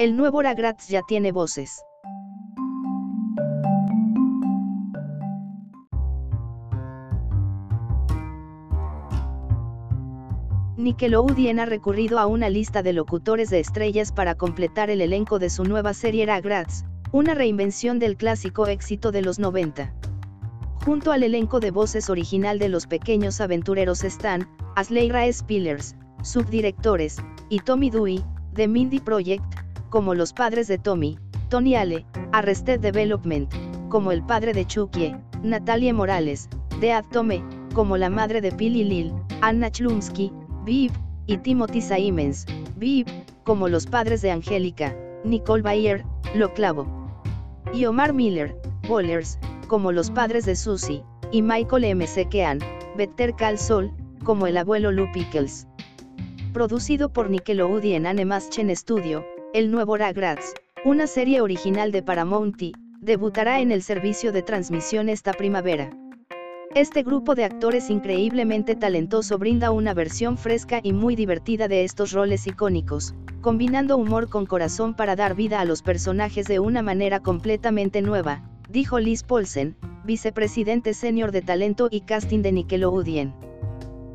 El nuevo Ragratz ya tiene voces. Nickelodeon ha recurrido a una lista de locutores de estrellas para completar el elenco de su nueva serie Ragratz, una reinvención del clásico éxito de los 90. Junto al elenco de voces original de Los Pequeños Aventureros están, Asleira Spillers, subdirectores, y Tommy Dewey, de Mindy Project, como los padres de Tommy, Tony Ale, Arrested Development, como el padre de Chucky, Natalie Morales, de Tome, como la madre de Pili Lil, Anna Chlumsky, Viv, y Timothy Simons, Viv, como los padres de Angélica, Nicole Bayer, Lo Clavo. Y Omar Miller, Bowlers, como los padres de Susie, y Michael M. Sekean, Better Call Sol, como el abuelo Lou Pickles. Producido por Nickelodeon Animation Studio, el nuevo Ragratz, una serie original de Paramount, debutará en el servicio de transmisión esta primavera. Este grupo de actores increíblemente talentoso brinda una versión fresca y muy divertida de estos roles icónicos, combinando humor con corazón para dar vida a los personajes de una manera completamente nueva, dijo Liz Paulsen, vicepresidente senior de talento y casting de Nickelodeon.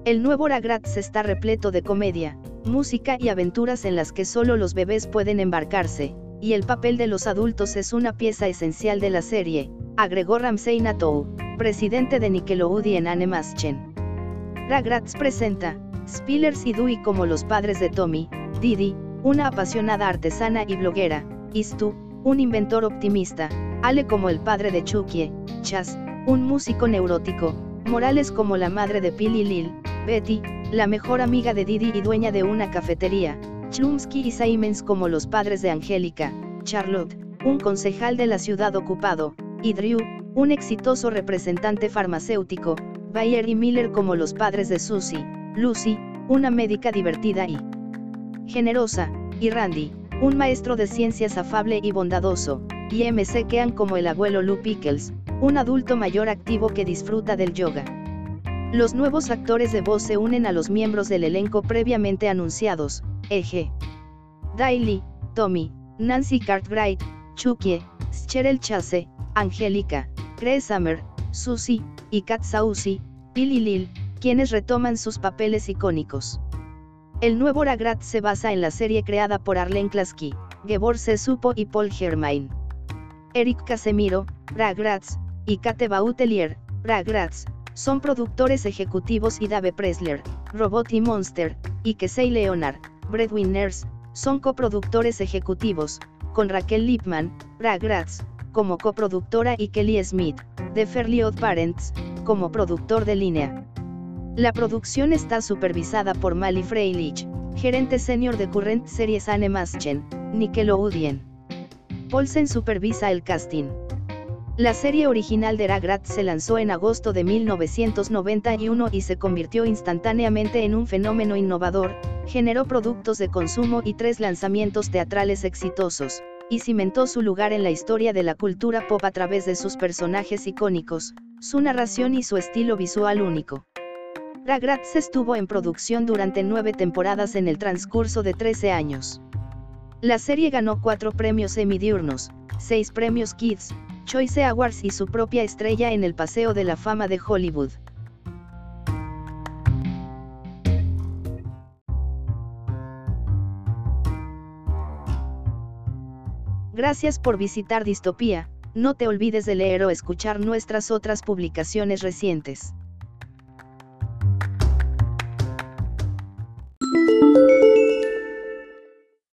El nuevo Ragratz está repleto de comedia, música y aventuras en las que solo los bebés pueden embarcarse, y el papel de los adultos es una pieza esencial de la serie, agregó Ramsey Natou, presidente de Nickelodeon Animation. Ragratz presenta, Spillers y Dewey como los padres de Tommy, Didi, una apasionada artesana y bloguera, Stu, un inventor optimista, Ale como el padre de Chucky, Chas, un músico neurótico, Morales como la madre de Pili Lil, Betty, la mejor amiga de Didi y dueña de una cafetería, Chlumsky y Simons como los padres de Angélica, Charlotte, un concejal de la ciudad ocupado, y Drew, un exitoso representante farmacéutico, Bayer y Miller como los padres de Susie, Lucy, una médica divertida y generosa, y Randy, un maestro de ciencias afable y bondadoso, y MC Kean como el abuelo Lou Pickles, un adulto mayor activo que disfruta del yoga. Los nuevos actores de voz se unen a los miembros del elenco previamente anunciados, E.G. Daily, Tommy, Nancy Cartwright, Chucky, Cheryl Chase, Angélica, Grace Summer, Susie, y Kat Saucy, Billy Lil, quienes retoman sus papeles icónicos. El nuevo Ragrat se basa en la serie creada por Arlen Klasky, Gebor Sesupo y Paul Germain. Eric Casemiro, Ragratz, y Kate Bautelier, Ragratz, son productores ejecutivos y Dave Presler, Robot y Monster, y Kesey Leonard, Breadwinners, son coproductores ejecutivos, con Raquel Lipman, Ragratz, como coproductora y Kelly Smith, de Fairly Odd Parents, como productor de línea. La producción está supervisada por Mali Freilich, gerente senior de Current Series Animation, Nickelodeon. Paulsen supervisa el casting. La serie original de Ragrat se lanzó en agosto de 1991 y se convirtió instantáneamente en un fenómeno innovador, generó productos de consumo y tres lanzamientos teatrales exitosos, y cimentó su lugar en la historia de la cultura pop a través de sus personajes icónicos, su narración y su estilo visual único. Ragratz estuvo en producción durante nueve temporadas en el transcurso de 13 años. La serie ganó cuatro premios Emmy diurnos, seis premios Kids, Choice Awards y su propia estrella en el Paseo de la Fama de Hollywood. Gracias por visitar Distopía, no te olvides de leer o escuchar nuestras otras publicaciones recientes.